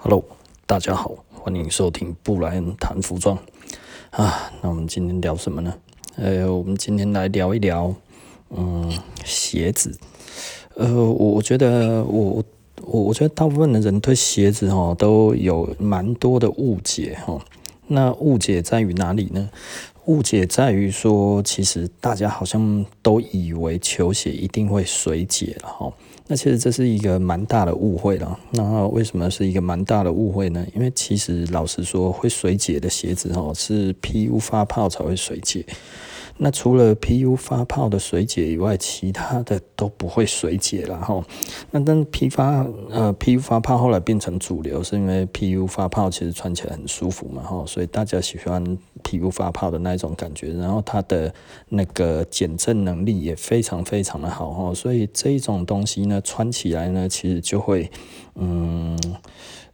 Hello，大家好，欢迎收听布莱恩谈服装啊。那我们今天聊什么呢？呃，我们今天来聊一聊，嗯，鞋子。呃，我我觉得我我我觉得大部分的人对鞋子哈都有蛮多的误解哈。那误解在于哪里呢？误解在于说，其实大家好像都以为球鞋一定会水解了哈。那其实这是一个蛮大的误会了。那为什么是一个蛮大的误会呢？因为其实老实说，会水解的鞋子哦，是皮肤发泡才会水解。那除了 PU 发泡的水解以外，其他的都不会水解了哈。那但 P 发呃 PU 发泡后来变成主流，是因为 PU 发泡其实穿起来很舒服嘛哈，所以大家喜欢 PU 发泡的那一种感觉。然后它的那个减震能力也非常非常的好哈，所以这一种东西呢，穿起来呢，其实就会嗯，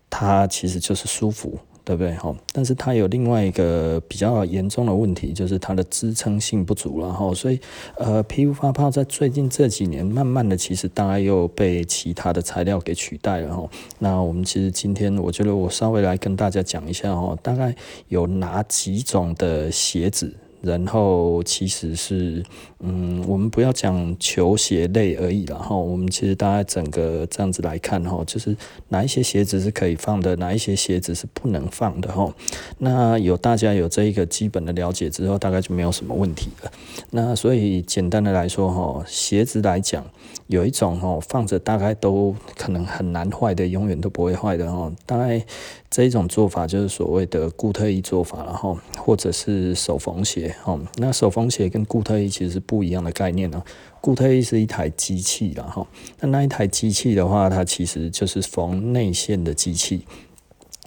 它其实就是舒服。对不对？哈，但是它有另外一个比较严重的问题，就是它的支撑性不足了哈。所以，呃皮肤发泡在最近这几年，慢慢的其实大概又被其他的材料给取代了哈。那我们其实今天，我觉得我稍微来跟大家讲一下哈，大概有哪几种的鞋子。然后其实是，嗯，我们不要讲球鞋类而已了哈。我们其实大家整个这样子来看哈，就是哪一些鞋子是可以放的，哪一些鞋子是不能放的哈。那有大家有这一个基本的了解之后，大概就没有什么问题了。那所以简单的来说哈，鞋子来讲，有一种哦放着大概都可能很难坏的，永远都不会坏的哦。大概这一种做法就是所谓的固特异做法，然后或者是手缝鞋。哦，那手缝鞋跟固特异其实是不一样的概念呢。固特异是一台机器了哈，那那一台机器的话，它其实就是缝内线的机器。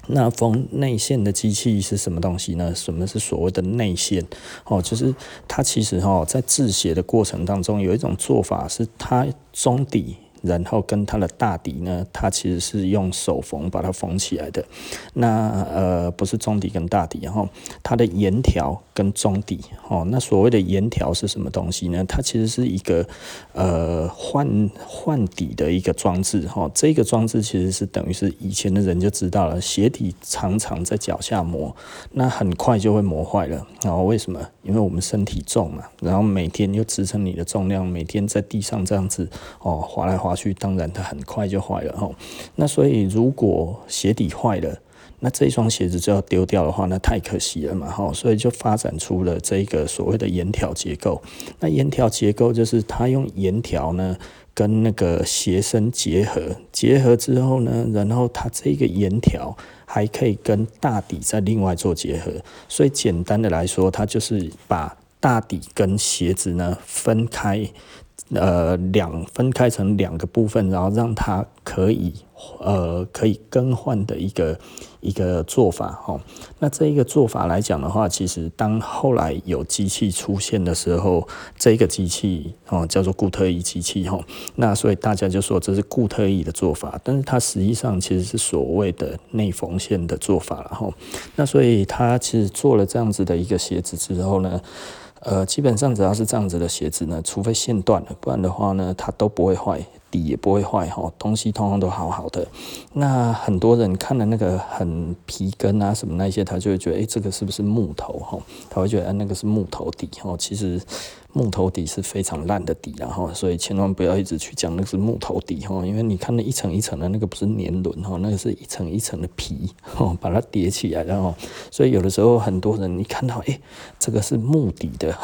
那缝内线的机器是什么东西呢？什么是所谓的内线？哦，就是它其实哈在制鞋的过程当中，有一种做法是它中底。然后跟它的大底呢，它其实是用手缝把它缝起来的。那呃不是中底跟大底，然后它的沿条跟中底哦。那所谓的沿条是什么东西呢？它其实是一个呃换换底的一个装置哈。这个装置其实是等于是以前的人就知道了，鞋底常常在脚下磨，那很快就会磨坏了。然后为什么？因为我们身体重嘛，然后每天又支撑你的重量，每天在地上这样子哦滑来滑划去，当然它很快就坏了哈。那所以如果鞋底坏了，那这一双鞋子就要丢掉的话，那太可惜了嘛哈。所以就发展出了这个所谓的沿条结构。那沿条结构就是它用沿条呢跟那个鞋身结合，结合之后呢，然后它这个沿条。还可以跟大底再另外做结合，所以简单的来说，它就是把大底跟鞋子呢分开。呃，两分开成两个部分，然后让它可以呃可以更换的一个一个做法哈。那这一个做法来讲的话，其实当后来有机器出现的时候，这个机器哦叫做固特异机器哈。那所以大家就说这是固特异的做法，但是它实际上其实是所谓的内缝线的做法了哈。那所以它其实做了这样子的一个鞋子之后呢。呃，基本上只要是这样子的鞋子呢，除非线断了，不然的话呢，它都不会坏，底也不会坏哈，东西通通都好好的。那很多人看了那个很皮跟啊什么那些，他就会觉得，诶、这个是不是木头哈？他会觉得，那个是木头底哈，其实。木头底是非常烂的底，然后所以千万不要一直去讲那是木头底哈，因为你看那一层一层的那个不是年轮哈，那个是一层一层的皮哈，把它叠起来，然后所以有的时候很多人你看到哎、这个是木底的，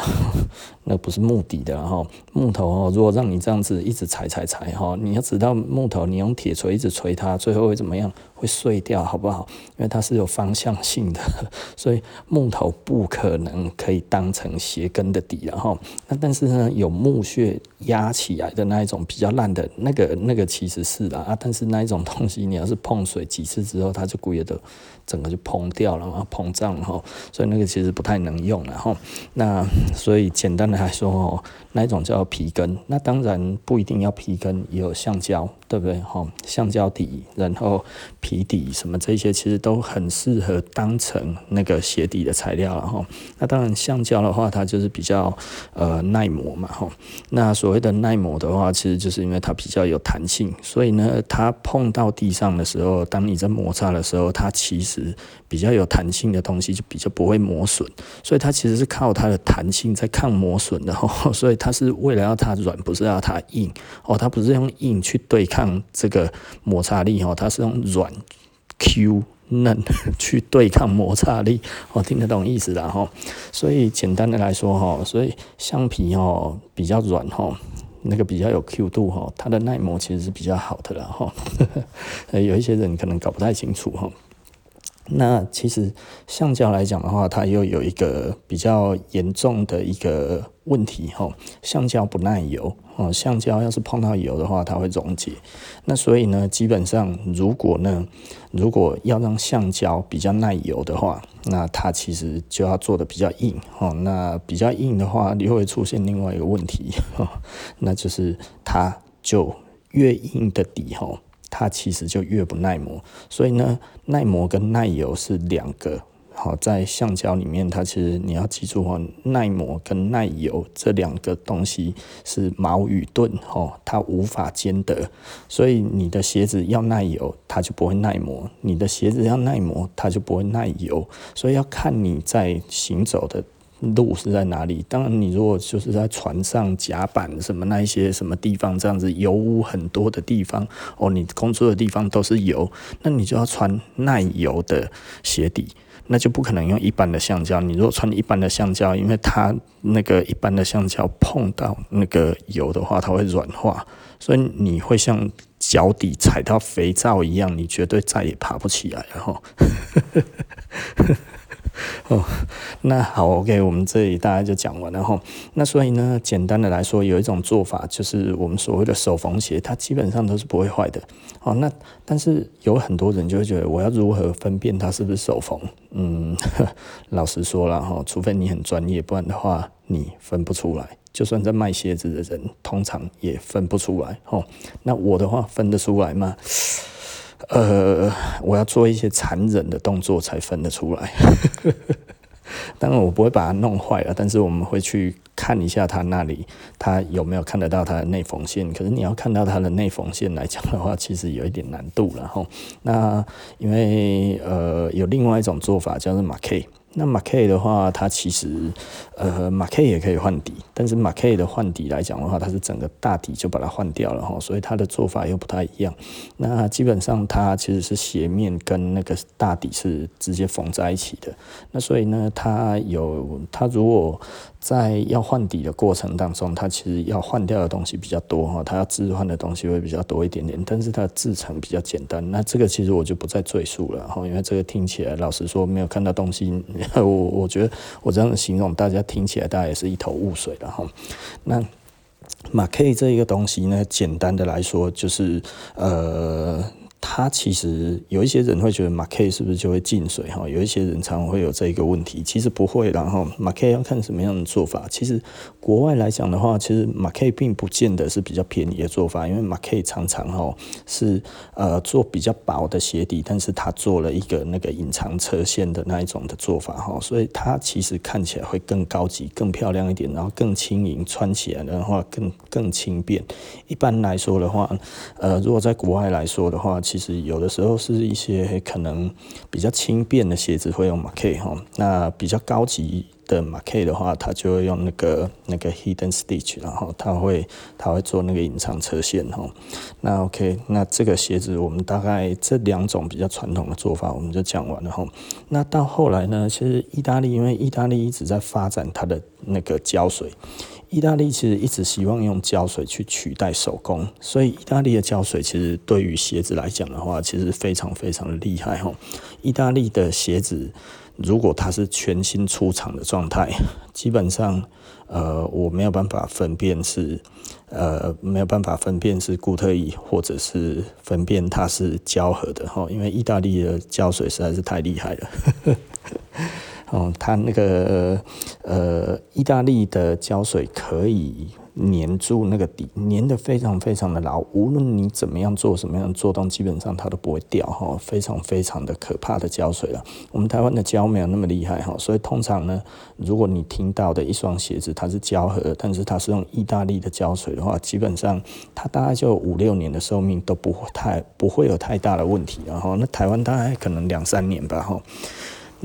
那不是木底的哈，木头哦，如果让你这样子一直踩踩踩哈，你要知道木头你用铁锤一直锤它，最后会怎么样？会碎掉，好不好？因为它是有方向性的，所以木头不可能可以当成鞋跟的底，然后那但是呢，有木屑压起来的那一种比较烂的那个，那个其实是啦啊，但是那一种东西，你要是碰水几次之后，它就故意的整个就膨掉了，嘛膨胀了哈，所以那个其实不太能用了哈。那所以简单的来说哦，那一种叫皮根，那当然不一定要皮根，也有橡胶。对不对？哈，橡胶底，然后皮底什么这些，其实都很适合当成那个鞋底的材料了哈。那当然，橡胶的话，它就是比较呃耐磨嘛哈。那所谓的耐磨的话，其实就是因为它比较有弹性，所以呢，它碰到地上的时候，当你在摩擦的时候，它其实比较有弹性的东西就比较不会磨损，所以它其实是靠它的弹性在抗磨损的哈。所以它是为了要它软，不是要它硬哦，它不是用硬去对抗这个摩擦力哦，它是用软 Q 嫩 去对抗摩擦力，哦听得懂意思的哈。所以简单的来说哈，所以橡皮哦比较软哈，那个比较有 Q 度哈，它的耐磨其实是比较好的了哈。有一些人可能搞不太清楚哈。那其实橡胶来讲的话，它又有一个比较严重的一个问题哈，橡胶不耐油哦，橡胶要是碰到油的话，它会溶解。那所以呢，基本上如果呢，如果要让橡胶比较耐油的话，那它其实就要做的比较硬哦。那比较硬的话，又会出现另外一个问题哈，那就是它就越硬的底哈。它其实就越不耐磨，所以呢，耐磨跟耐油是两个。好，在橡胶里面，它其实你要记住哈，耐磨跟耐油这两个东西是矛与盾，哈，它无法兼得。所以你的鞋子要耐油，它就不会耐磨；你的鞋子要耐磨，它就不会耐油。所以要看你在行走的。路是在哪里？当然，你如果就是在船上甲板什么那一些什么地方这样子油污很多的地方哦，你工作的地方都是油，那你就要穿耐油的鞋底，那就不可能用一般的橡胶。你如果穿一般的橡胶，因为它那个一般的橡胶碰到那个油的话，它会软化，所以你会像脚底踩到肥皂一样，你绝对再也爬不起来了哈。哦，那好，OK，我们这里大概就讲完了哈。那所以呢，简单的来说，有一种做法就是我们所谓的手缝鞋，它基本上都是不会坏的。哦，那但是有很多人就会觉得，我要如何分辨它是不是手缝？嗯，老实说了哈，除非你很专业，不然的话你分不出来。就算在卖鞋子的人，通常也分不出来。哦，那我的话分得出来吗？呃，我要做一些残忍的动作才分得出来。当然，我不会把它弄坏了，但是我们会去看一下它那里，它有没有看得到它的内缝线。可是你要看到它的内缝线来讲的话，其实有一点难度了哈。那因为呃，有另外一种做法叫做马 K。那马 K 的话，它其实呃马 K 也可以换底，但是马 K 的换底来讲的话，它是整个大底就把它换掉了哈，所以它的做法又不太一样。那基本上它其实是鞋面跟那个大底是直接缝在一起的。那所以呢，它有它如果在要换底的过程当中，它其实要换掉的东西比较多哈，它要置换的东西会比较多一点点，但是它的制成比较简单。那这个其实我就不再赘述了哈，因为这个听起来老实说没有看到东西。我我觉得我这样形容，大家听起来大家也是一头雾水然后。那马 K 这一个东西呢，简单的来说就是呃。它其实有一些人会觉得马 K 是不是就会进水哈？有一些人常会有这个问题，其实不会。然后马 K 要看什么样的做法。其实国外来讲的话，其实马 K 并不见得是比较便宜的做法，因为马 K 常常哈是呃做比较薄的鞋底，但是它做了一个那个隐藏车线的那一种的做法哈，所以它其实看起来会更高级、更漂亮一点，然后更轻盈，穿起来的话更更轻便。一般来说的话，呃，如果在国外来说的话，其其实有的时候是一些可能比较轻便的鞋子会用马 K 哈，那比较高级的马 K 的话，它就会用那个那个 hidden stitch，然后它会它会做那个隐藏车线哈。那 OK，那这个鞋子我们大概这两种比较传统的做法我们就讲完了哈。那到后来呢，其实意大利因为意大利一直在发展它的那个胶水。意大利其实一直希望用胶水去取代手工，所以意大利的胶水其实对于鞋子来讲的话，其实非常非常的厉害哈。意大利的鞋子，如果它是全新出厂的状态，基本上，呃，我没有办法分辨是，呃，没有办法分辨是固特异，或者是分辨它是胶合的哈，因为意大利的胶水实在是太厉害了。嗯，它那个呃，意大利的胶水可以粘住那个底，粘得非常非常的牢，无论你怎么样做什么样做动，基本上它都不会掉哈，非常非常的可怕的胶水了。我们台湾的胶没有那么厉害哈，所以通常呢，如果你听到的一双鞋子它是胶合，但是它是用意大利的胶水的话，基本上它大概就五六年的寿命都不会太不会有太大的问题，然后那台湾大概可能两三年吧哈。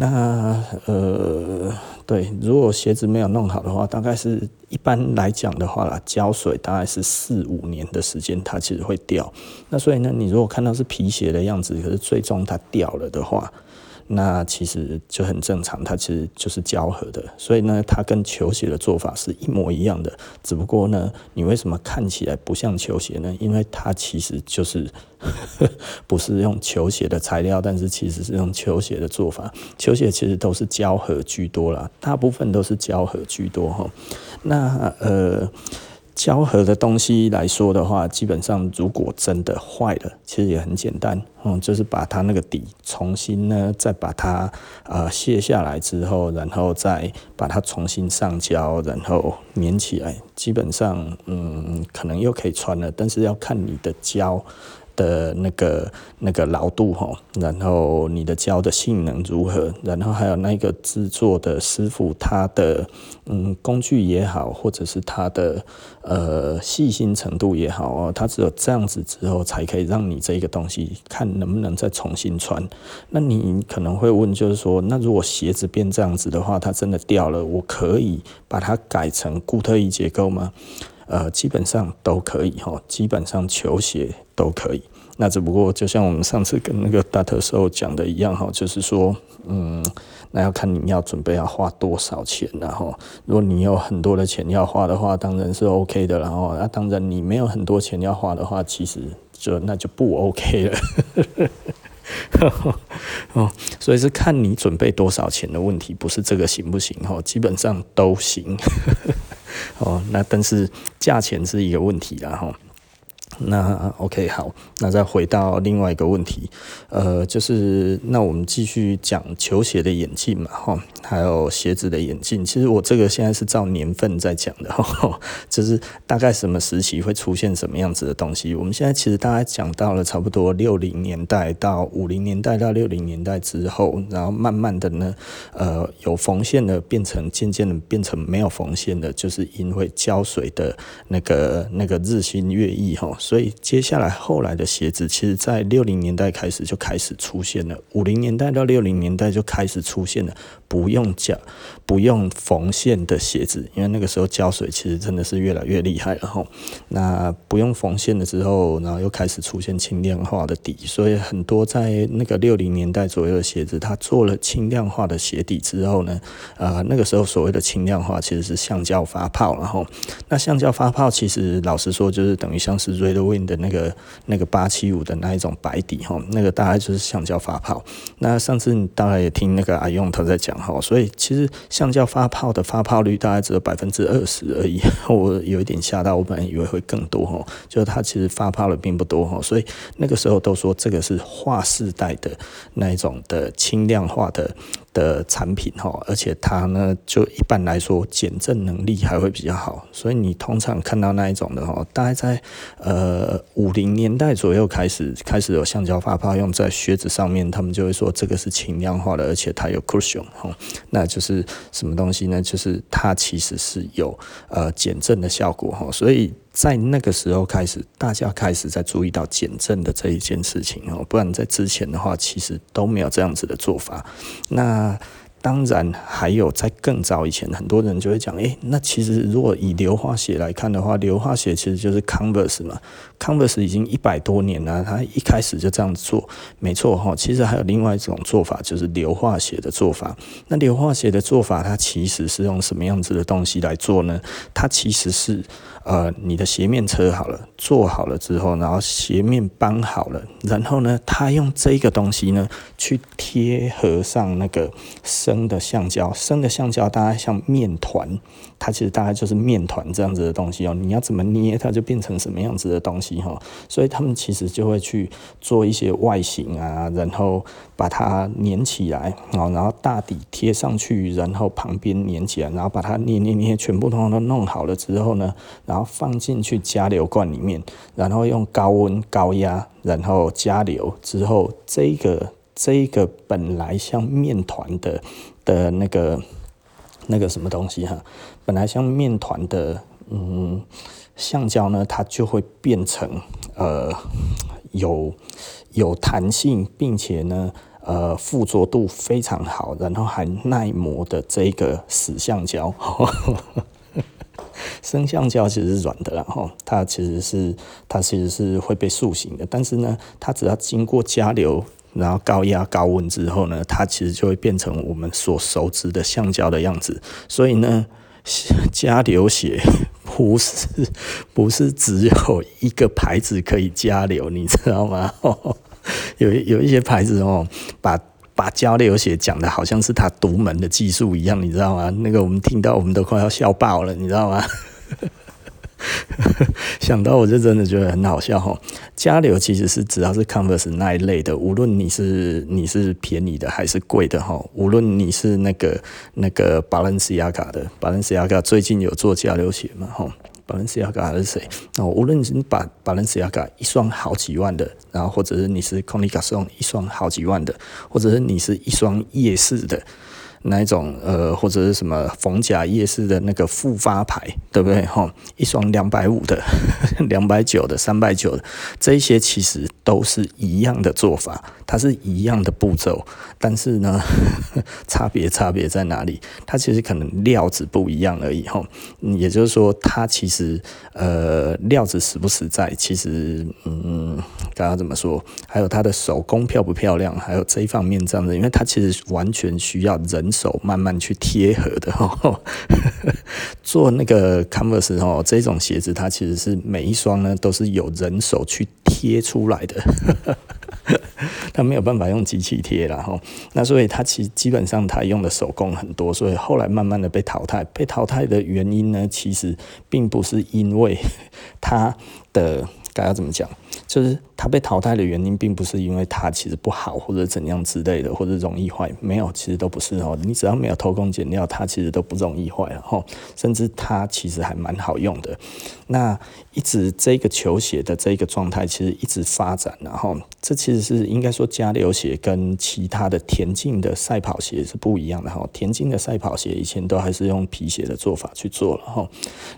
那呃，对，如果鞋子没有弄好的话，大概是一般来讲的话啦，胶水大概是四五年的时间，它其实会掉。那所以呢，你如果看到是皮鞋的样子，可是最终它掉了的话。那其实就很正常，它其实就是胶合的，所以呢，它跟球鞋的做法是一模一样的，只不过呢，你为什么看起来不像球鞋呢？因为它其实就是 不是用球鞋的材料，但是其实是用球鞋的做法。球鞋其实都是胶合居多啦，大部分都是胶合居多哈。那呃。胶合的东西来说的话，基本上如果真的坏了，其实也很简单，嗯，就是把它那个底重新呢，再把它呃卸下来之后，然后再把它重新上胶，然后粘起来，基本上嗯，可能又可以穿了，但是要看你的胶。的那个那个牢度哈，然后你的胶的性能如何，然后还有那个制作的师傅他的嗯工具也好，或者是他的呃细心程度也好哦，他只有这样子之后才可以让你这个东西看能不能再重新穿。那你可能会问，就是说，那如果鞋子变这样子的话，它真的掉了，我可以把它改成固特异结构吗？呃，基本上都可以哈，基本上球鞋都可以。那只不过就像我们上次跟那个大特搜讲的一样哈，就是说，嗯，那要看你要准备要花多少钱，然后如果你有很多的钱要花的话，当然是 OK 的，然后那当然你没有很多钱要花的话，其实就那就不 OK 了。哦，所以是看你准备多少钱的问题，不是这个行不行哦，基本上都行。哦，那但是价钱是一个问题啦哈。那 OK 好，那再回到另外一个问题，呃，就是那我们继续讲球鞋的演进嘛，哈，还有鞋子的演进。其实我这个现在是照年份在讲的，哈，就是大概什么时期会出现什么样子的东西。我们现在其实大概讲到了差不多六零年代到五零年代到六零年代之后，然后慢慢的呢，呃，有缝线的变成渐渐的变成没有缝线的，就是因为胶水的那个那个日新月异，哈。所以接下来后来的鞋子，其实在六零年代开始就开始出现了，五零年代到六零年代就开始出现了。不用胶，不用缝线的鞋子，因为那个时候胶水其实真的是越来越厉害了哈。那不用缝线的时候，然后又开始出现轻量化的底，所以很多在那个六零年代左右的鞋子，它做了轻量化的鞋底之后呢，呃，那个时候所谓的轻量化其实是橡胶发泡，然后那橡胶发泡其实老实说就是等于像是 Red Wing 的那个那个八七五的那一种白底哈，那个大概就是橡胶发泡。那上次你大概也听那个阿用他在讲。好，所以其实橡胶发泡的发泡率大概只有百分之二十而已，我有一点吓到，我本来以为会更多哈，就是它其实发泡的并不多哈，所以那个时候都说这个是划时代的那一种的轻量化的。的产品哈，而且它呢，就一般来说减震能力还会比较好，所以你通常看到那一种的哈，大概在呃五零年代左右开始开始有橡胶发泡用在靴子上面，他们就会说这个是轻量化的，而且它有 cushion 哈，那就是什么东西呢？就是它其实是有呃减震的效果哈，所以。在那个时候开始，大家开始在注意到减震的这一件事情哦，不然在之前的话，其实都没有这样子的做法。那。当然，还有在更早以前，很多人就会讲，诶、那其实如果以硫化鞋来看的话，硫化鞋其实就是 Converse 嘛，Converse 已经一百多年了，它一开始就这样子做，没错哈。其实还有另外一种做法，就是硫化鞋的做法。那硫化鞋的做法，它其实是用什么样子的东西来做呢？它其实是，呃，你的鞋面车好了，做好了之后，然后鞋面绑好了，然后呢，它用这个东西呢，去贴合上那个。生的橡胶，生的橡胶大概像面团，它其实大概就是面团这样子的东西哦。你要怎么捏，它就变成什么样子的东西哈。所以他们其实就会去做一些外形啊，然后把它粘起来，然后大底贴上去，然后旁边粘起来，然后把它捏捏捏，全部通通都弄好了之后呢，然后放进去加流罐里面，然后用高温高压，然后加流之后，这个。这一个本来像面团的的那个那个什么东西哈，本来像面团的嗯橡胶呢，它就会变成呃有有弹性，并且呢呃附着度非常好，然后还耐磨的这个死橡胶。生橡胶其实是软的，然后它其实是它其实是会被塑形的，但是呢，它只要经过加流。然后高压高温之后呢，它其实就会变成我们所熟知的橡胶的样子。所以呢，加流血 不是不是只有一个牌子可以加流，你知道吗？有有一些牌子哦，把把加流血讲的好像是它独门的技术一样，你知道吗？那个我们听到我们都快要笑爆了，你知道吗？想到我就真的觉得很好笑哈。加流其实是只要是 Converse 那一类的，无论你是你是便宜的还是贵的哈，无论你是那个那个 Balenciaga 的 Balenciaga 最近有做加流鞋嘛哈，Balenciaga 还是谁？那无论你把 Balenciaga 一双好几万的，然后或者是你是 Comme des Garçons 一双好几万的，或者是你是一双夜市的。哪一种呃，或者是什么逢甲夜市的那个复发牌，对不对？吼，一双两百五的、两百九的、三百九的，这些其实都是一样的做法，它是一样的步骤，但是呢，差别差别在哪里？它其实可能料子不一样而已，哈。也就是说，它其实呃料子实不实在，其实嗯，刚刚怎么说？还有它的手工漂不漂亮？还有这一方面这样子，因为它其实完全需要人。手慢慢去贴合的哈，做那个 Converse 哦，这种鞋子它其实是每一双呢都是有人手去贴出来的，他没有办法用机器贴然后。那所以他其基本上他用的手工很多，所以后来慢慢的被淘汰。被淘汰的原因呢，其实并不是因为他的。该要怎么讲？就是它被淘汰的原因，并不是因为它其实不好或者怎样之类的，或者容易坏，没有，其实都不是哦。你只要没有偷工减料，它其实都不容易坏了哈。甚至它其实还蛮好用的。那一直这个球鞋的这个状态，其实一直发展，然后这其实是应该说加流鞋跟其他的田径的赛跑鞋是不一样的哈。田径的赛跑鞋以前都还是用皮鞋的做法去做了哈。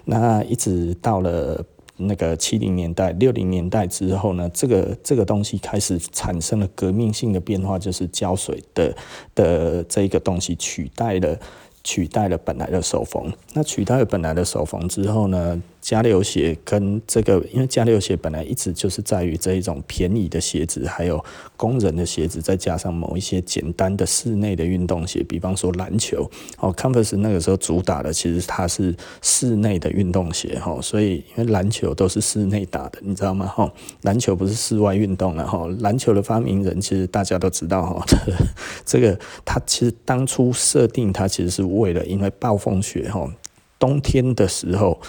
那一直到了。那个七零年代、六零年代之后呢，这个这个东西开始产生了革命性的变化，就是胶水的的这个东西取代了取代了本来的手缝。那取代了本来的手缝之后呢，加流鞋跟这个，因为加流鞋本来一直就是在于这一种便宜的鞋子，还有工人的鞋子，再加上某一些简单的室内的运动鞋，比方说篮球。哦，Converse 那个时候主打的其实它是室内的运动鞋，哈，所以因为篮球都是室内打的，你知道吗？哈，篮球不是室外运动了，哈，篮球的发明人其实大家都知道，哈，这个他其实当初设定它其实是为了因为暴风雪，哈，冬天的时候。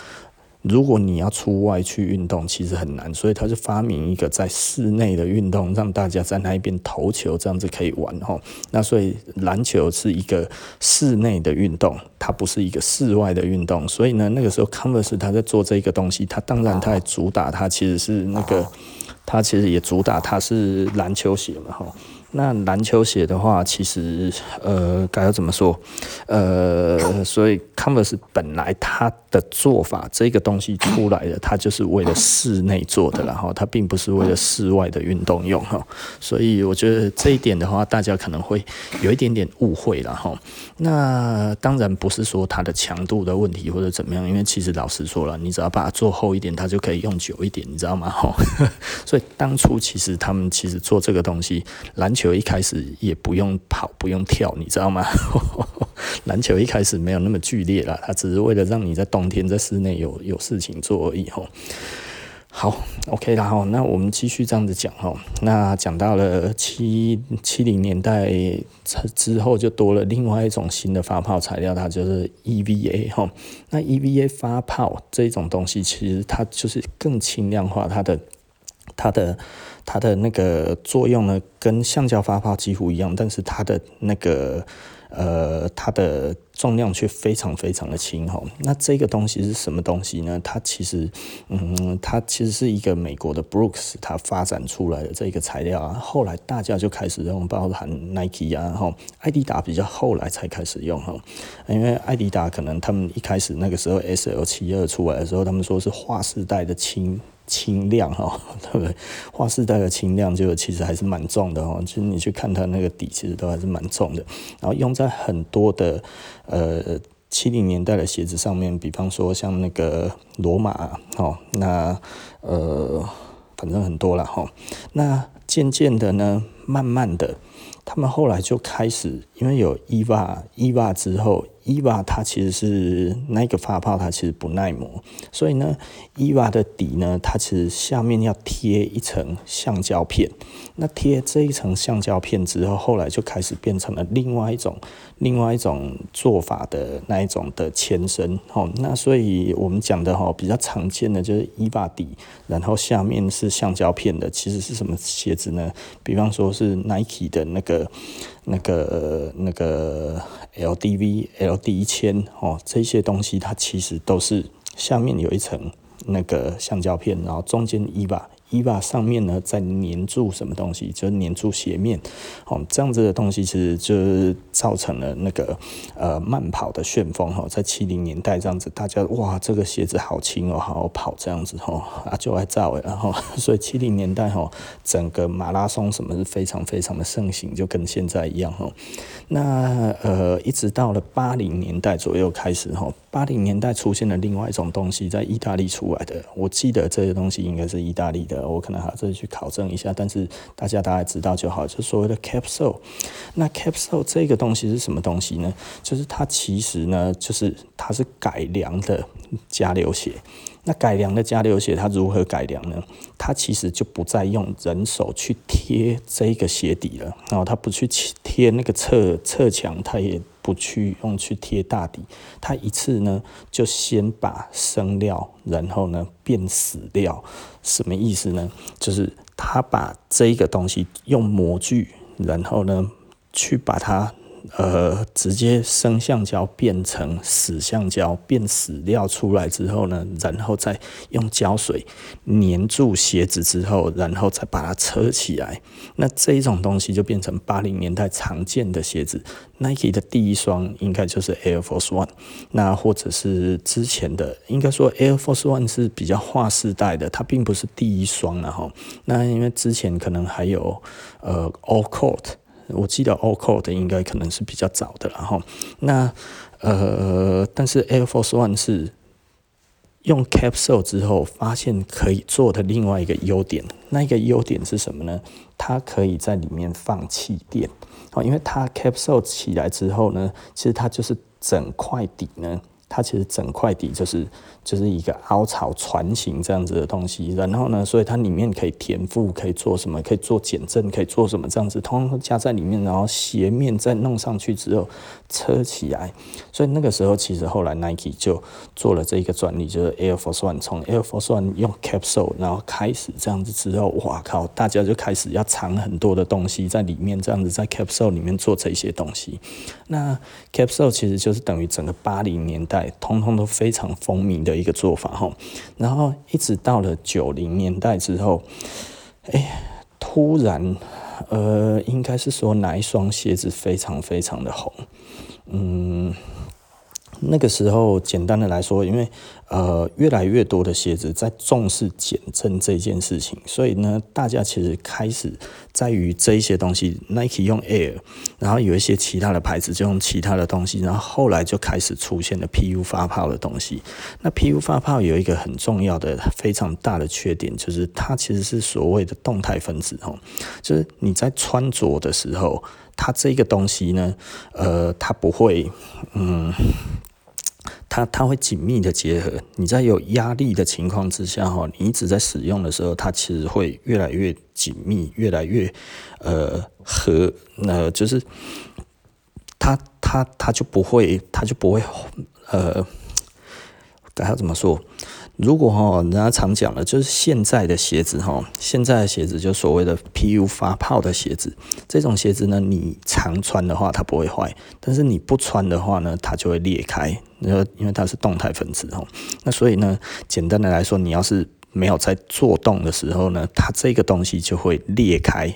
如果你要出外去运动，其实很难，所以他就发明一个在室内的运动，让大家在那一边投球，这样子可以玩吼。那所以篮球是一个室内的运动，它不是一个室外的运动。所以呢，那个时候 Converse 他在做这个东西，他当然他也主打，他其实是那个，他其实也主打他是篮球鞋嘛吼。那篮球鞋的话，其实呃该要怎么说？呃，所以 Converse 本来它的做法，这个东西出来的，它就是为了室内做的，然后它并不是为了室外的运动用哈。所以我觉得这一点的话，大家可能会有一点点误会了哈。那当然不是说它的强度的问题或者怎么样，因为其实老实说了，你只要把它做厚一点，它就可以用久一点，你知道吗？哈。所以当初其实他们其实做这个东西，篮球。球一开始也不用跑，不用跳，你知道吗？篮球一开始没有那么剧烈啦，它只是为了让你在冬天在室内有有事情做而已吼。好，OK 啦哈，那我们继续这样子讲哈。那讲到了七七零年代之后，就多了另外一种新的发泡材料，它就是 EVA 哈。那 EVA 发泡这种东西，其实它就是更轻量化，它的它的它的那个作用呢，跟橡胶发泡几乎一样，但是它的那个。呃，它的重量却非常非常的轻哈。那这个东西是什么东西呢？它其实，嗯，它其实是一个美国的 Brooks 它发展出来的这个材料啊。后来大家就开始用，包含 Nike 啊，哈，艾迪达比较后来才开始用哈。因为艾迪达可能他们一开始那个时候 SL 七二出来的时候，他们说是划时代的轻。轻量 哈，对不对？划时代的轻量就其实还是蛮重的哦。其实你去看它那个底，其实都还是蛮重的。然后用在很多的呃七零年代的鞋子上面，比方说像那个罗马哦，那呃反正很多了哈。那渐渐的呢，慢慢的，他们后来就开始，因为有 EVA，EVA 之后。EVA 它其实是那个发泡，它其实不耐磨，所以呢，EVA 的底呢，它其实下面要贴一层橡胶片。那贴这一层橡胶片之后，后来就开始变成了另外一种、另外一种做法的那一种的前身。哦，那所以我们讲的哈，比较常见的就是 EVA 底，然后下面是橡胶片的，其实是什么鞋子呢？比方说是 Nike 的那个。那个那个 LDV、LD 一千哦，这些东西它其实都是下面有一层那个橡胶片，然后中间 EVA。EVA 上面呢，再粘住什么东西，就粘住鞋面，哦，这样子的东西其实就是造成了那个呃慢跑的旋风哈，在七零年代这样子，大家哇，这个鞋子好轻哦，好好跑这样子哈，啊就爱造诶，然后 所以七零年代哈，整个马拉松什么是非常非常的盛行，就跟现在一样哈。那呃，一直到了八零年代左右开始哈，八零年代出现了另外一种东西，在意大利出来的，我记得这些东西应该是意大利的。我可能还要再去考证一下，但是大家大概知道就好。就所谓的 capsule，那 capsule 这个东西是什么东西呢？就是它其实呢，就是它是改良的加流血。那改良的加流鞋，它如何改良呢？它其实就不再用人手去贴这个鞋底了，然后它不去贴那个侧侧墙，它也不去用去贴大底，它一次呢就先把生料，然后呢变死料，什么意思呢？就是它把这个东西用模具，然后呢去把它。呃，直接生橡胶变成死橡胶，变死料出来之后呢，然后再用胶水粘住鞋子之后，然后再把它车起来。那这一种东西就变成八零年代常见的鞋子。Nike 的第一双应该就是 Air Force One，那或者是之前的，应该说 Air Force One 是比较划时代的，它并不是第一双了哈。那因为之前可能还有呃 All Court。我记得 All Court 应该可能是比较早的，然后那呃，但是 Air Force One 是用 Capsule 之后发现可以做的另外一个优点，那一个优点是什么呢？它可以在里面放气垫，哦，因为它 Capsule 起来之后呢，其实它就是整块底呢。它其实整块底就是就是一个凹槽船型这样子的东西，然后呢，所以它里面可以填覆，可以做什么？可以做减震，可以做什么？这样子通通加在里面，然后鞋面再弄上去之后车起来。所以那个时候其实后来 Nike 就做了这一个专利，就是 Air Force One，从 Air Force One 用 Capsule，然后开始这样子之后，哇靠，大家就开始要藏很多的东西在里面，这样子在 Capsule 里面做这些东西。那 Capsule 其实就是等于整个八零年代。通通都非常风靡的一个做法哈，然后一直到了九零年代之后，哎，突然，呃，应该是说哪一双鞋子非常非常的红，嗯。那个时候，简单的来说，因为呃越来越多的鞋子在重视减震这件事情，所以呢，大家其实开始在于这一些东西，Nike 用 Air，然后有一些其他的牌子就用其他的东西，然后后来就开始出现了 PU 发泡的东西。那 PU 发泡有一个很重要的、非常大的缺点，就是它其实是所谓的动态分子哦，就是你在穿着的时候，它这个东西呢，呃，它不会，嗯。它它会紧密的结合。你在有压力的情况之下哈，你一直在使用的时候，它其实会越来越紧密，越来越呃和呃就是它它它就不会，它就不会呃，该要怎么说？如果哈，人家常讲的，就是现在的鞋子哈，现在的鞋子就所谓的 PU 发泡的鞋子，这种鞋子呢，你常穿的话它不会坏，但是你不穿的话呢，它就会裂开，因为因为它是动态分子哈，那所以呢，简单的来说，你要是没有在做动的时候呢，它这个东西就会裂开。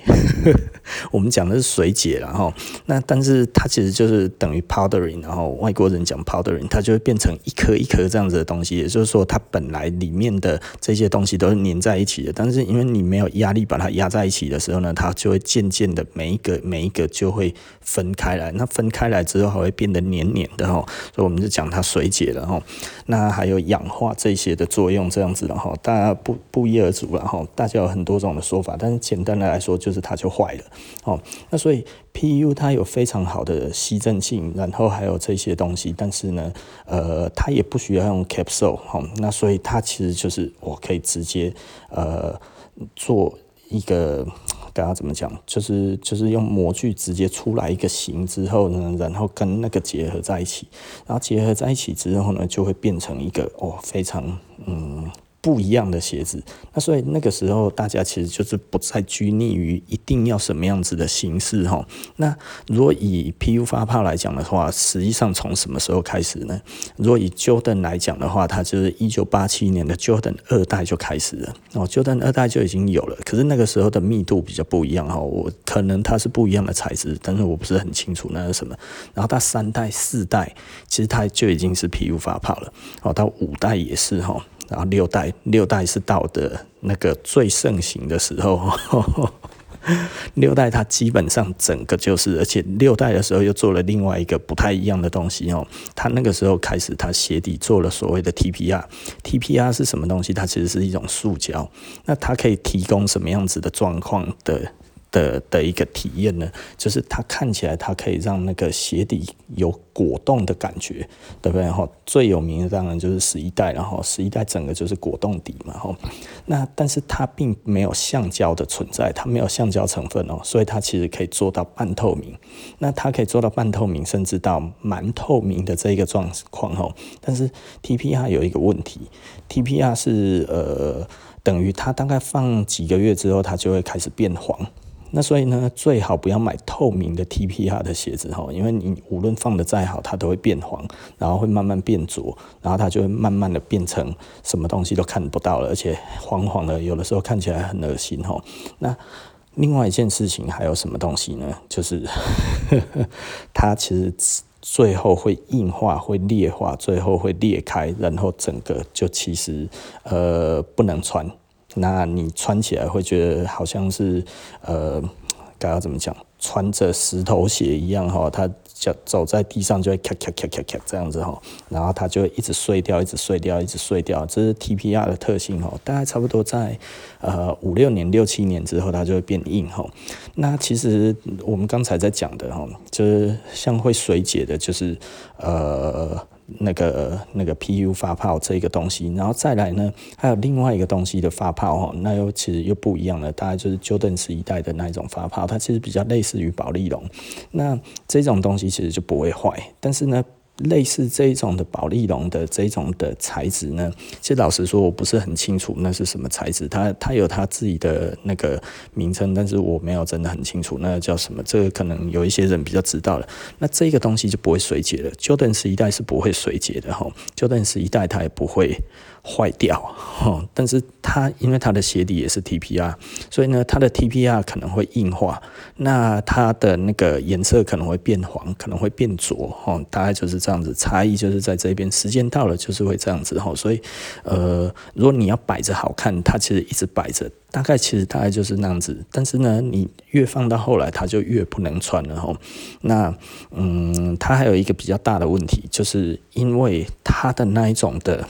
我们讲的是水解，然后那但是它其实就是等于 powdering，然后外国人讲 powdering，它就会变成一颗一颗这样子的东西。也就是说，它本来里面的这些东西都是粘在一起的，但是因为你没有压力把它压在一起的时候呢，它就会渐渐的每一个每一个就会分开来。那分开来之后还会变得黏黏的哈，所以我们就讲它水解了哈。那还有氧化这些的作用这样子的哈，大不不一而足了哈。大家有很多种的说法，但是简单的来说就是它就坏了。哦，那所以 PU 它有非常好的吸震性，然后还有这些东西，但是呢，呃，它也不需要用 capsule，哦，那所以它其实就是我可以直接呃做一个，大家怎么讲，就是就是用模具直接出来一个形之后呢，然后跟那个结合在一起，然后结合在一起之后呢，就会变成一个哦非常嗯。不一样的鞋子，那所以那个时候大家其实就是不再拘泥于一定要什么样子的形式哈。那如果以 PU 发泡来讲的话，实际上从什么时候开始呢？如果以 Jordan 来讲的话，它就是一九八七年的 Jordan 二代就开始了哦，Jordan 二代就已经有了。可是那个时候的密度比较不一样哈，我可能它是不一样的材质，但是我不是很清楚那是什么。然后它三代、四代，其实它就已经是 PU 发泡了哦，到五代也是哈。然后六代，六代是到的那个最盛行的时候，呵 呵六代它基本上整个就是，而且六代的时候又做了另外一个不太一样的东西哦。它那个时候开始，它鞋底做了所谓的 TPR，TPR 是什么东西？它其实是一种塑胶，那它可以提供什么样子的状况的？的的一个体验呢，就是它看起来它可以让那个鞋底有果冻的感觉，对不对？哈，最有名的当然就是十一代，然后十一代整个就是果冻底嘛，哈。那但是它并没有橡胶的存在，它没有橡胶成分哦，所以它其实可以做到半透明。那它可以做到半透明，甚至到蛮透明的这一个状况哦。但是 TPR 有一个问题，TPR 是呃等于它大概放几个月之后，它就会开始变黄。那所以呢，最好不要买透明的 TPR 的鞋子哈，因为你无论放得再好，它都会变黄，然后会慢慢变浊，然后它就会慢慢的变成什么东西都看不到了，而且黄黄的，有的时候看起来很恶心哈。那另外一件事情还有什么东西呢？就是 它其实最后会硬化、会裂化，最后会裂开，然后整个就其实呃不能穿。那你穿起来会觉得好像是，呃，该要怎么讲？穿着石头鞋一样哈，它脚走在地上就会咔咔咔咔咔这样子哈，然后它就会一直碎掉，一直碎掉，一直碎掉。这是 TPR 的特性哈，大概差不多在呃五六年、六七年之后，它就会变硬哈。那其实我们刚才在讲的哈，就是像会水解的，就是呃。那个那个 PU 发泡这个东西，然后再来呢，还有另外一个东西的发泡哈，那又其实又不一样了，大概就是 Jordan 一代的那一种发泡，它其实比较类似于保丽龙，那这种东西其实就不会坏，但是呢。类似这一种的宝丽龙的这种的材质呢，其实老实说我不是很清楚那是什么材质，它它有它自己的那个名称，但是我没有真的很清楚那叫什么，这个可能有一些人比较知道了。那这个东西就不会水解了，Jordan 十一代是不会水解的哈，Jordan 十一代它也不会。坏掉，哈，但是它因为它的鞋底也是 TPR，所以呢，它的 TPR 可能会硬化，那它的那个颜色可能会变黄，可能会变浊，哈，大概就是这样子，差异就是在这边，时间到了就是会这样子，哈，所以，呃，如果你要摆着好看，它其实一直摆着，大概其实大概就是那样子，但是呢，你越放到后来，它就越不能穿了，哈，那，嗯，它还有一个比较大的问题，就是因为它的那一种的。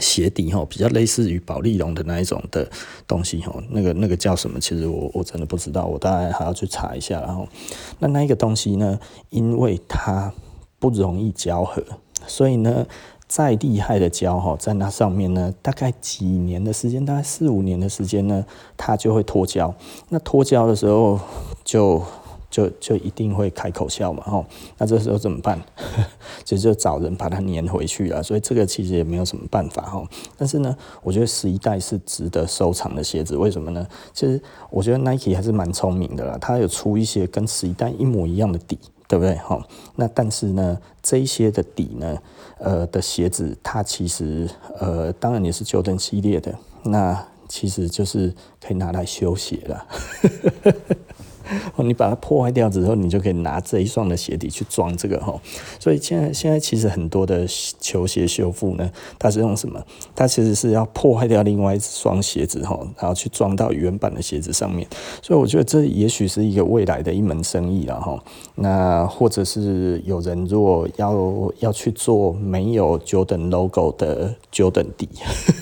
鞋底哈，比较类似于保丽龙的那一种的东西哈，那个那个叫什么？其实我我真的不知道，我大概还要去查一下。然后那那一个东西呢，因为它不容易胶合，所以呢，再厉害的胶哈，在那上面呢，大概几年的时间，大概四五年的时间呢，它就会脱胶。那脱胶的时候就。就就一定会开口笑嘛，吼，那这时候怎么办？其实就找人把它粘回去了，所以这个其实也没有什么办法，吼。但是呢，我觉得十一代是值得收藏的鞋子，为什么呢？其实我觉得 Nike 还是蛮聪明的啦，它有出一些跟十一代一模一样的底，对不对？吼，那但是呢，这一些的底呢，呃的鞋子，它其实呃，当然也是 Jordan 系列的，那其实就是可以拿来修鞋了。哦你把它破坏掉之后，你就可以拿这一双的鞋底去装这个哈。所以现在现在其实很多的球鞋修复呢，它是用什么？它其实是要破坏掉另外一双鞋子哈，然后去装到原版的鞋子上面。所以我觉得这也许是一个未来的一门生意了哈。那或者是有人如果要要去做没有 Jordan logo 的 Jordan 底。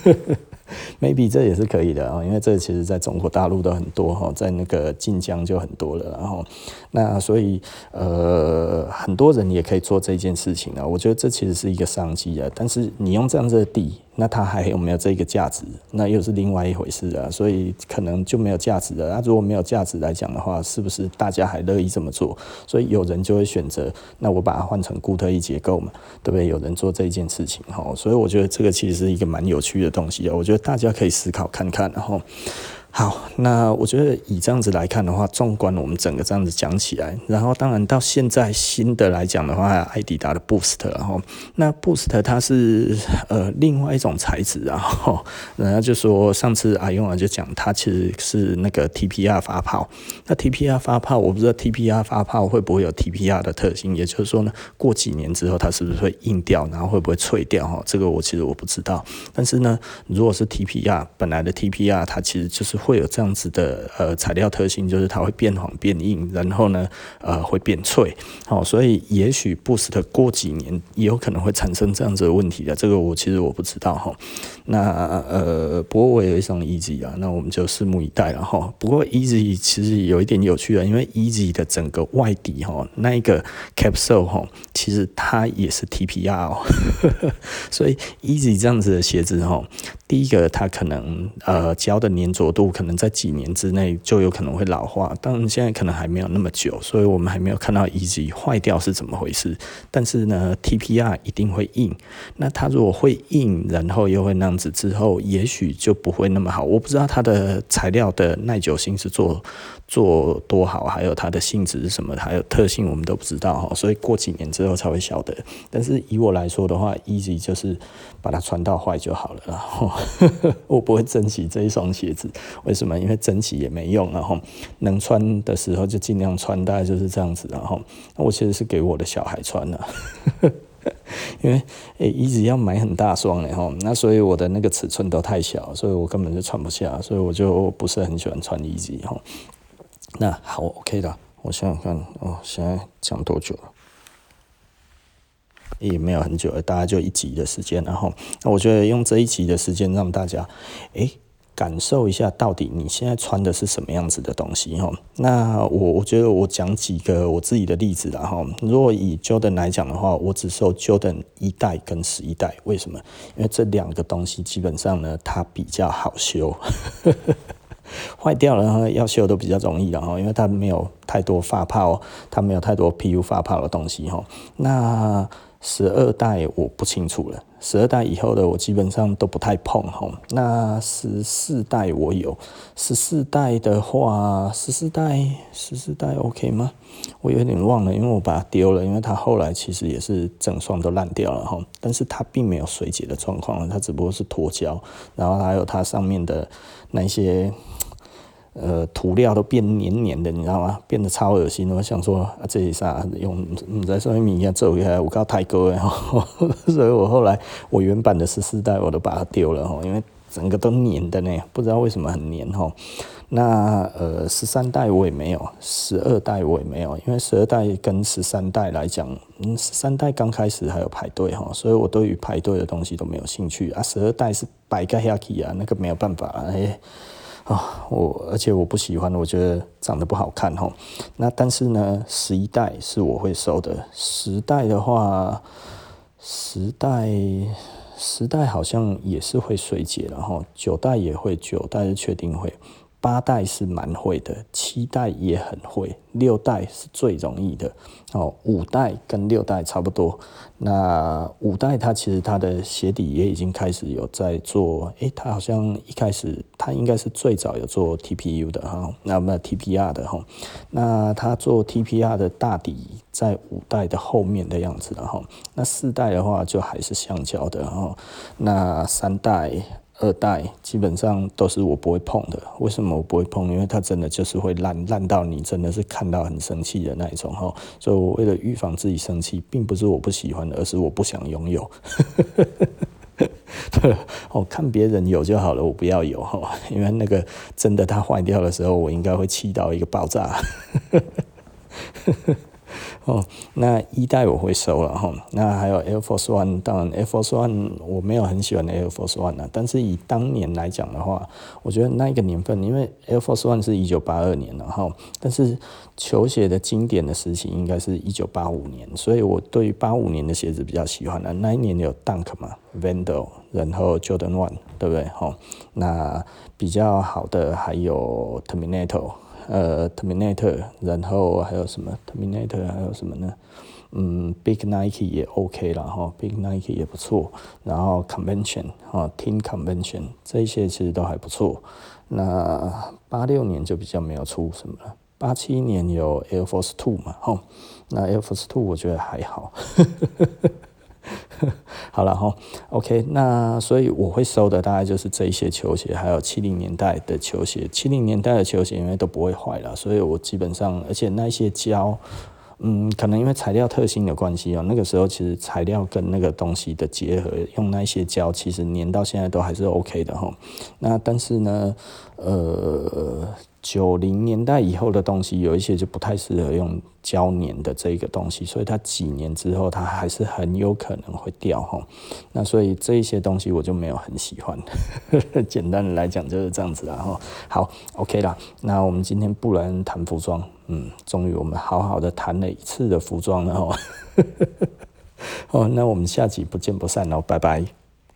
maybe 这也是可以的啊，因为这其实在中国大陆都很多哈，在那个晋江就很多了，然后那所以呃很多人也可以做这件事情啊，我觉得这其实是一个商机啊，但是你用这样子的底。那它还有没有这个价值？那又是另外一回事啊，所以可能就没有价值了。那如果没有价值来讲的话，是不是大家还乐意这么做？所以有人就会选择，那我把它换成固特异结构嘛，对不对？有人做这件事情哈，所以我觉得这个其实是一个蛮有趣的东西啊，我觉得大家可以思考看看，然后。好，那我觉得以这样子来看的话，纵观我们整个这样子讲起来，然后当然到现在新的来讲的话，还有艾迪达的 Boost，然后那 Boost 它是呃另外一种材质，然后人家就说上次阿勇啊就讲它其实是那个 TPR 发泡，那 TPR 发泡我不知道 TPR 发泡会不会有 TPR 的特性，也就是说呢，过几年之后它是不是会硬掉，然后会不会脆掉哈？这个我其实我不知道，但是呢，如果是 TPR 本来的 TPR 它其实就是。会有这样子的呃材料特性，就是它会变黄变硬，然后呢呃会变脆，好，所以也许 Boost 过几年也有可能会产生这样子的问题的，这个我其实我不知道哈。那呃不过我有一双 Easy 啊，那我们就拭目以待了哈。不过 Easy 其实有一点有趣啊，因为 Easy 的整个外底哈那一个 Capsule 哈，其实它也是 TPR 哦，所以 Easy 这样子的鞋子哈，第一个它可能呃胶的粘着度。可能在几年之内就有可能会老化，当然现在可能还没有那么久，所以我们还没有看到 Easy 坏掉是怎么回事。但是呢，TPR 一定会硬。那它如果会硬，然后又会那样子之后，也许就不会那么好。我不知道它的材料的耐久性是做做多好，还有它的性质是什么，还有特性我们都不知道哈。所以过几年之后才会晓得。但是以我来说的话，Easy 就是把它穿到坏就好了，然后 我不会珍惜这一双鞋子。为什么？因为整齐也没用，然后能穿的时候就尽量穿，大概就是这样子。然后，我其实是给我的小孩穿的，因为诶，一直要买很大双的哈，那所以我的那个尺寸都太小，所以我根本就穿不下，所以我就不是很喜欢穿一级哈。那好，OK 的，我想想看，哦，现在讲多久了？也没有很久了，大概就一集的时间。然后，那我觉得用这一集的时间让大家，诶。感受一下，到底你现在穿的是什么样子的东西哈？那我我觉得我讲几个我自己的例子啦哈。如果以 Jordan 来讲的话，我只收 Jordan 一代跟十一代，为什么？因为这两个东西基本上呢，它比较好修，坏掉了要修都比较容易的哈，因为它没有太多发泡，它没有太多 PU 发泡的东西哈。那十二代我不清楚了，十二代以后的我基本上都不太碰哈。那十四代我有，十四代的话，十四代十四代 OK 吗？我有点忘了，因为我把它丢了，因为它后来其实也是整双都烂掉了哈。但是它并没有水解的状况，它只不过是脱胶，然后还有它上面的那些。呃，涂料都变黏黏的，你知道吗？变得超恶心。我想说，啊，这啥用？你在上面米一做一下，我靠太高了。所以我后来我原版的十四代我都把它丢了哈，因为整个都黏的呢，不知道为什么很黏哈。那呃，十三代我也没有，十二代我也没有，因为十二代跟十三代来讲，十三代刚开始还有排队哈，所以我对于排队的东西都没有兴趣啊。十二代是摆个下去啊，那个没有办法哎。啊，我而且我不喜欢，我觉得长得不好看吼。那但是呢，十一代是我会收的，十代的话，十代十代好像也是会水解，然后九代也会，九代是确定会。八代是蛮会的，七代也很会，六代是最容易的哦。五代跟六代差不多，那五代它其实它的鞋底也已经开始有在做，诶、它好像一开始它应该是最早有做 TPU 的哈，那么 TPR 的哈，那它做 TPR 的大底在五代的后面的样子，了哈那四代的话就还是橡胶的哈，那三代。二代基本上都是我不会碰的，为什么我不会碰？因为它真的就是会烂，烂到你真的是看到很生气的那一种哈。所以我为了预防自己生气，并不是我不喜欢的，而是我不想拥有。我看别人有就好了，我不要有哈。因为那个真的它坏掉的时候，我应该会气到一个爆炸。哦，那一代我会收了哈，那还有 Air Force One，当然 Air Force One 我没有很喜欢 Air Force One 啊，但是以当年来讲的话，我觉得那一个年份，因为 Air Force One 是一九八二年了哈，但是球鞋的经典的时期应该是一九八五年，所以我对于八五年的鞋子比较喜欢的，那一年有 Dunk 嘛，Vandal，然后 Jordan One，对不对？哈，那比较好的还有 Terminator。呃，Terminator，然后还有什么？Terminator 还有什么呢？嗯，Big Nike 也 OK 了哈，Big Nike 也不错。然后 Convention 哈，Team Convention 这些其实都还不错。那八六年就比较没有出什么了。八七年有 Air Force Two 嘛，哈，那 Air Force Two 我觉得还好。好了哈，OK，那所以我会收的大概就是这一些球鞋，还有七零年代的球鞋。七零年代的球鞋因为都不会坏了，所以我基本上，而且那些胶，嗯，可能因为材料特性的关系哦，那个时候其实材料跟那个东西的结合，用那些胶其实粘到现在都还是 OK 的哈。那但是呢，呃。九零年代以后的东西，有一些就不太适合用胶粘的这个东西，所以它几年之后，它还是很有可能会掉哈。那所以这一些东西我就没有很喜欢。简单的来讲就是这样子啦哈。好，OK 啦。那我们今天不然谈服装，嗯，终于我们好好的谈了一次的服装了哈。哦，那我们下集不见不散喽，拜拜。